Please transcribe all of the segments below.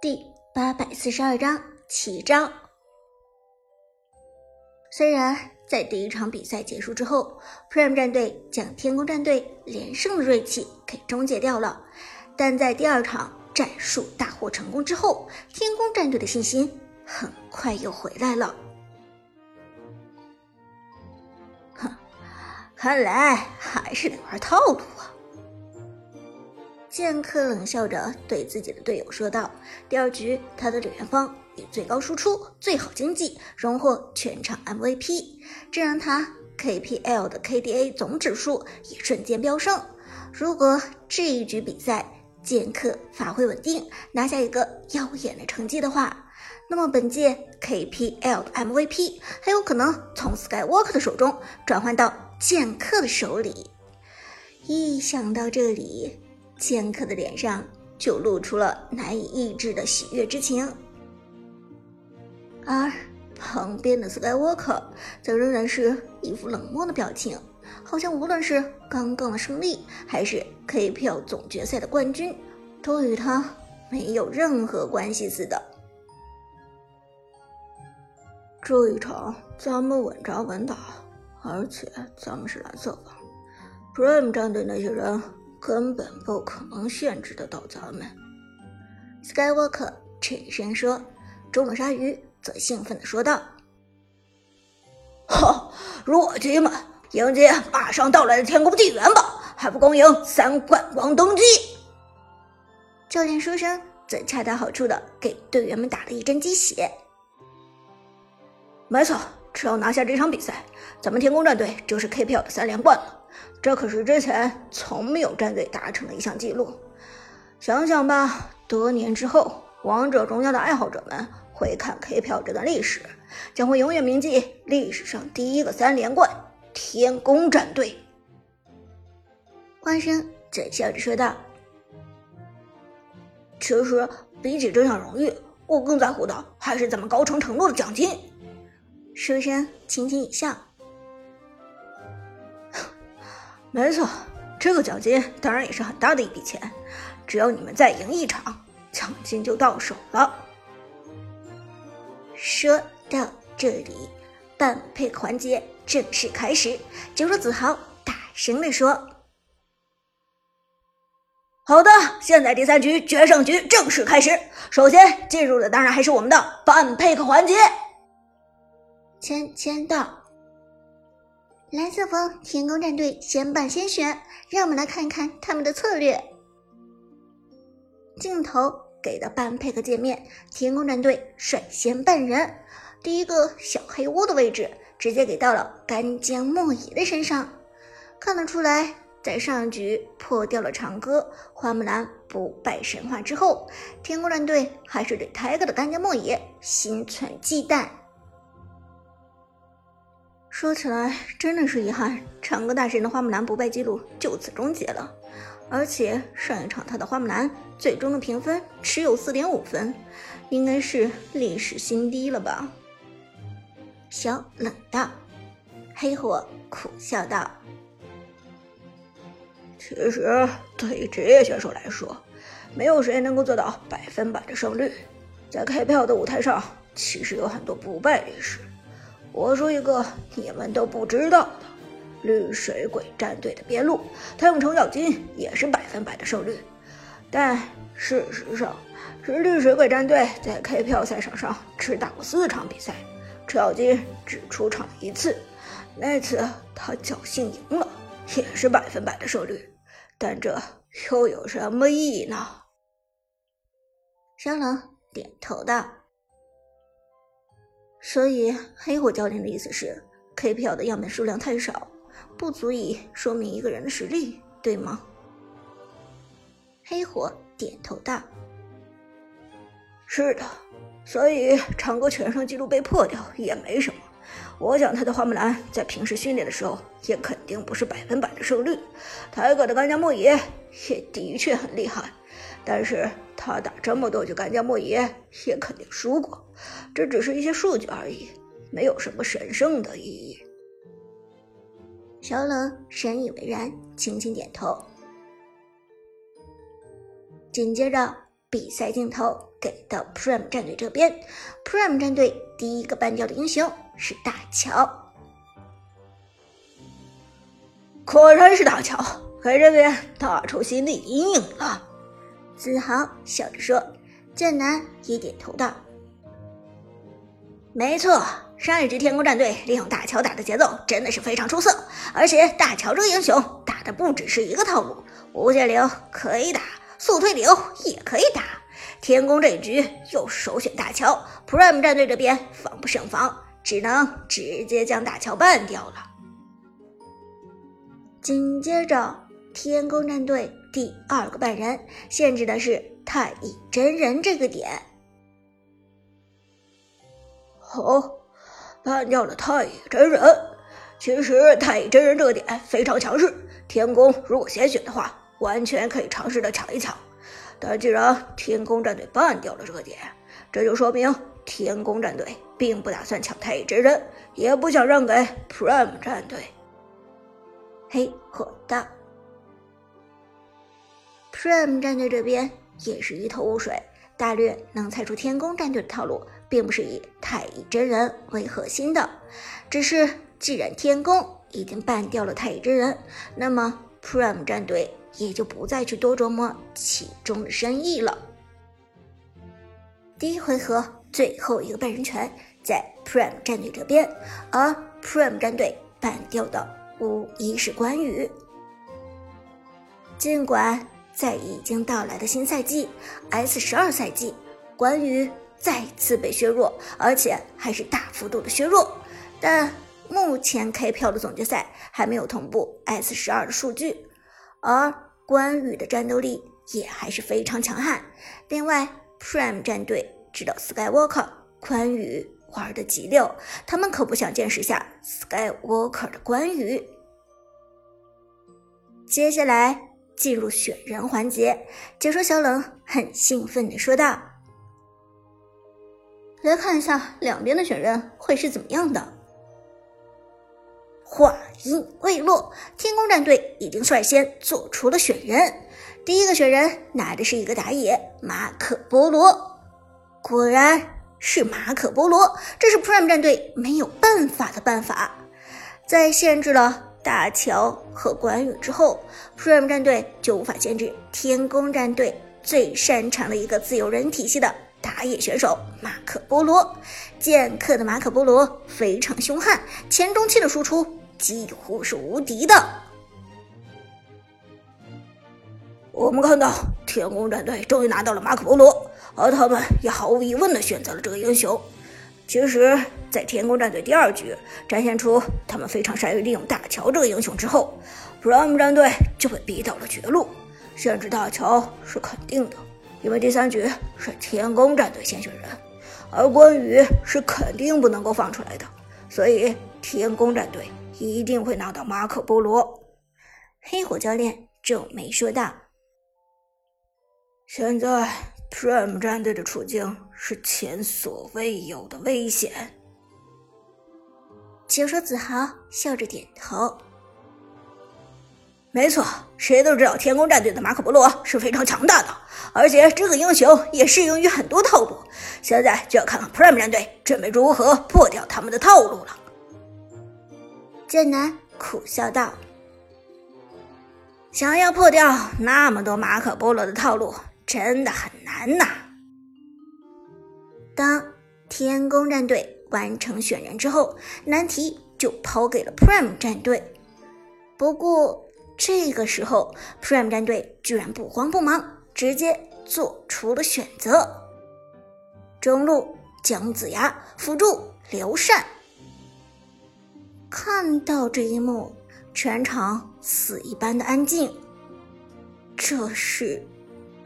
第八百四十二章奇招。虽然在第一场比赛结束之后，Prime 战队将天宫战队连胜的锐气给终结掉了，但在第二场战术大获成功之后，天宫战队的信心很快又回来了。哼，看来还是得玩套路啊！剑客冷笑着对自己的队友说道：“第二局，他的李元芳以最高输出、最好经济荣获全场 MVP，这让他 KPL 的 KDA 总指数也瞬间飙升。如果这一局比赛剑客发挥稳定，拿下一个耀眼的成绩的话，那么本届 KPL 的 MVP 很有可能从 Skywalker 的手中转换到剑客的手里。一想到这里。”剑客的脸上就露出了难以抑制的喜悦之情，而旁边的 Skywalker 则仍然是一副冷漠的表情，好像无论是刚刚的胜利，还是 KPL 总决赛的冠军，都与他没有任何关系似的。这一场咱们稳扎稳打，而且咱们是蓝色方，Prime 战队那些人。根本不可能限制得到咱们。Skywalker 沉声说，中了鲨鱼则兴奋地说道：“哈，弱鸡们，迎接马上到来的天宫纪元吧！还不恭迎三冠王登基！”教练书生则恰到好处的给队员们打了一针鸡血。没错，只要拿下这场比赛，咱们天宫战队就是 KPL 的三连冠了。这可是之前从没有战队达成的一项记录。想想吧，多年之后，王者荣耀的爱好者们回看 KPL 这段历史，将会永远铭记历史上第一个三连冠——天宫战队。花生则笑着说道：“其实，比起这项荣誉，我更在乎的还是咱们高层承诺的奖金。”书生轻轻一笑。没错，这个奖金当然也是很大的一笔钱。只要你们再赢一场，奖金就到手了。说到这里，半配环节正式开始。解说子豪大声地说：“好的，现在第三局决胜局正式开始。首先进入的当然还是我们的半配环节。”签签到。蓝色方天宫战队先办先选，让我们来看看他们的策略。镜头给的半配合界面，天宫战队率先半人，第一个小黑屋的位置直接给到了干将莫邪的身上。看得出来，在上一局破掉了长歌花木兰不败神话之后，天宫战队还是对 Tiger 的干将莫邪心存忌惮。说起来，真的是遗憾，长歌大神的花木兰不败记录就此终结了。而且上一场他的花木兰最终的评分只有四点五分，应该是历史新低了吧？小冷道，黑火苦笑道：“其实对于职业选手来说，没有谁能够做到百分百的胜率。在开票的舞台上，其实有很多不败历史。”我说一个你们都不知道的，绿水鬼战队的边路，他用程咬金也是百分百的胜率，但事实上是绿水鬼战队在 KPL 赛场上只打过四场比赛，程咬金只出场一次，那次他侥幸赢了，也是百分百的胜率，但这又有什么意义呢？小冷点头道。所以，黑火教练的意思是，KPL 的样本数量太少，不足以说明一个人的实力，对吗？黑火点头道：“是的，所以长歌全胜纪录被破掉也没什么。我想他的花木兰在平时训练的时候也肯定不是百分百的胜率。台哥的干将莫邪也的确很厉害。”但是他打这么多局干将莫邪也肯定输过，这只是一些数据而已，没有什么神圣的意义。小冷深以为然，轻轻点头。紧接着，比赛镜头给到 Prime 战队这边，Prime 战队第一个办掉的英雄是大乔。果然是大乔，给这边打出心理阴影了。子豪笑着说，剑南也点头道：“没错，上一局天宫战队利用大乔打的节奏真的是非常出色，而且大乔这个英雄打的不只是一个套路，无限流可以打。”速推流也可以打，天宫这一局又首选大乔，Prime 战队这边防不胜防，只能直接将大乔办掉了。紧接着，天宫战队第二个半人限制的是太乙真人这个点。哦，办掉了太乙真人。其实太乙真人这个点非常强势，天宫如果先选的话。完全可以尝试的抢一抢，但既然天宫战队办掉了这个点，这就说明天宫战队并不打算抢太乙真人，也不想让给 Prime 战队。嘿，火大，Prime 战队这边也是一头雾水，大略能猜出天宫战队的套路，并不是以太乙真人为核心的，只是既然天宫已经办掉了太乙真人，那么 Prime 战队。也就不再去多琢磨其中的深意了。第一回合最后一个半人拳在 Prime 战队这边，而 Prime 战队办掉的无疑是关羽。尽管在已经到来的新赛季 S 十二赛季，关羽再次被削弱，而且还是大幅度的削弱，但目前 KPL 的总决赛还没有同步 S 十二的数据，而。关羽的战斗力也还是非常强悍。另外，Prime 战队知道 Skywalker 关羽玩的极溜，他们可不想见识下 Skywalker 的关羽。接下来进入选人环节，解说小冷很兴奋地说道：“来看一下两边的选人会是怎么样的。”话音未落，天宫战队已经率先做出了选人。第一个选人拿的是一个打野马可波罗，果然是马可波罗，这是 Prime 战队没有办法的办法。在限制了大乔和关羽之后，Prime 战队就无法限制天宫战队最擅长的一个自由人体系的打野选手马可波罗。剑客的马可波罗非常凶悍，前中期的输出。几乎是无敌的。我们看到天宫战队终于拿到了马可波罗，而他们也毫无疑问的选择了这个英雄。其实，在天宫战队第二局展现出他们非常善于利用大乔这个英雄之后，Prime 战队就被逼到了绝路。限制大乔是肯定的，因为第三局是天宫战队先选人，而关羽是肯定不能够放出来的，所以天宫战队。一定会拿到马可波罗，黑火教练皱眉说道：“现在 Prime 战队的处境是前所未有的危险。”解说子豪笑着点头：“没错，谁都知道天宫战队的马可波罗是非常强大的，而且这个英雄也适用于很多套路。现在就要看看 Prime 战队准备如何破掉他们的套路了。”剑南苦笑道：“想要破掉那么多马可波罗的套路，真的很难呐。”当天宫战队完成选人之后，难题就抛给了 Prime 战队。不过这个时候，Prime 战队居然不慌不忙，直接做出了选择：中路姜子牙，辅助刘禅。看到这一幕，全场死一般的安静。这是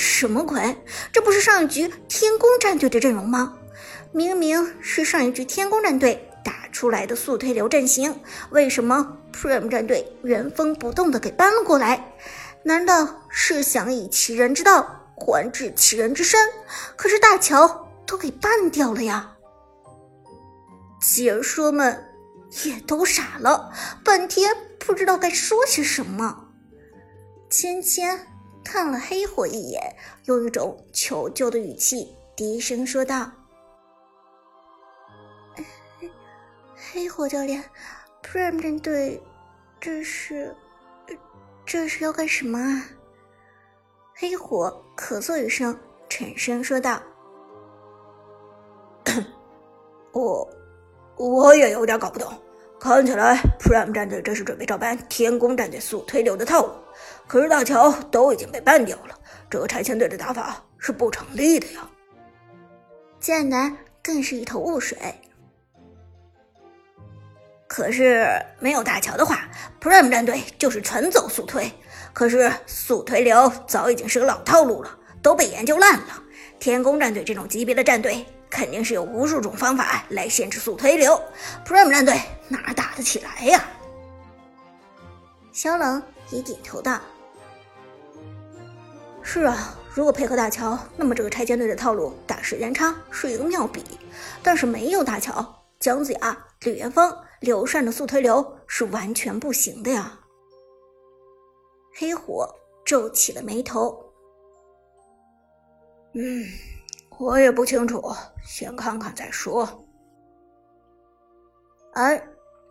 什么鬼？这不是上一局天宫战队的阵容吗？明明是上一局天宫战队打出来的速推流阵型，为什么 Prime 战队原封不动的给搬了过来？难道是想以其人之道还治其人之身？可是大乔都给办掉了呀！解说们。也都傻了，半天不知道该说些什么。芊芊看了黑火一眼，用一种求救的语气低声说道：“黑火教练，Prime 战队，这是，这是要干什么啊？”黑火咳嗽一声，沉声说道：“我，我也有点搞不懂。看起来 Prime 战队这是准备照搬天宫战队速推流的套路。可是大乔都已经被办掉了，这个拆迁队的打法是不成立的呀。”剑南更是一头雾水。可是没有大乔的话，Prime 战队就是纯走速推。可是速推流早已经是个老套路了，都被研究烂了。天宫战队这种级别的战队，肯定是有无数种方法来限制速推流。Prime 战队哪打得起来呀？萧冷也点头道：“是啊，如果配合大乔，那么这个拆迁队的套路打时间差是一个妙笔。但是没有大乔，姜子牙、李元芳、刘禅的速推流是完全不行的呀。”黑火皱起了眉头。嗯，我也不清楚，先看看再说。而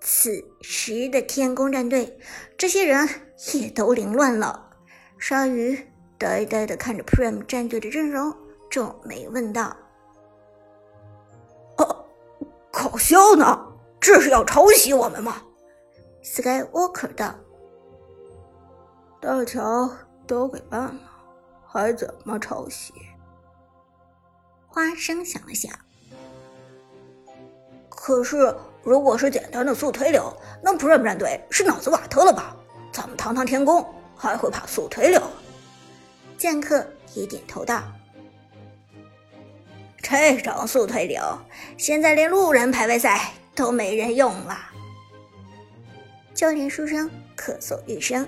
此时的天宫战队，这些人也都凌乱了。鲨鱼呆呆的看着 Prime 战队的阵容，皱眉问道：“哦，搞笑呢？这是要抄袭我们吗？”Skywalker 道。大乔都给办了，还怎么抄袭？花生想了想，可是如果是简单的速推流，那 Prime 战队是脑子瓦特了吧？咱们堂堂天宫还会怕速推流？剑客也点头道：“这种速推流，现在连路人排位赛都没人用了。”教练书生咳嗽一声。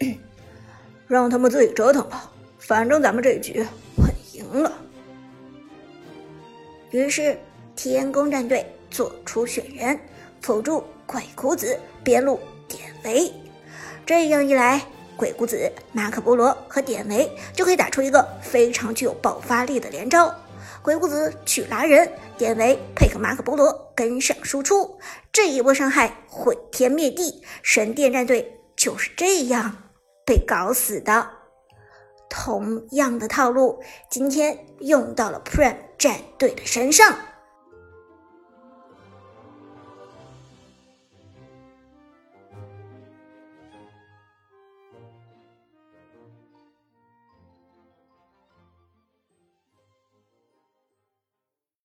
让他们自己折腾吧，反正咱们这一局赢了。于是天宫战队做出选人，辅助鬼谷子、边路典韦。这样一来，鬼谷子、马可波罗和典韦就可以打出一个非常具有爆发力的连招。鬼谷子去拉人，典韦配合马可波罗跟上输出，这一波伤害毁天灭地。神殿战队就是这样。被搞死的，同样的套路，今天用到了 Prime 战队的身上。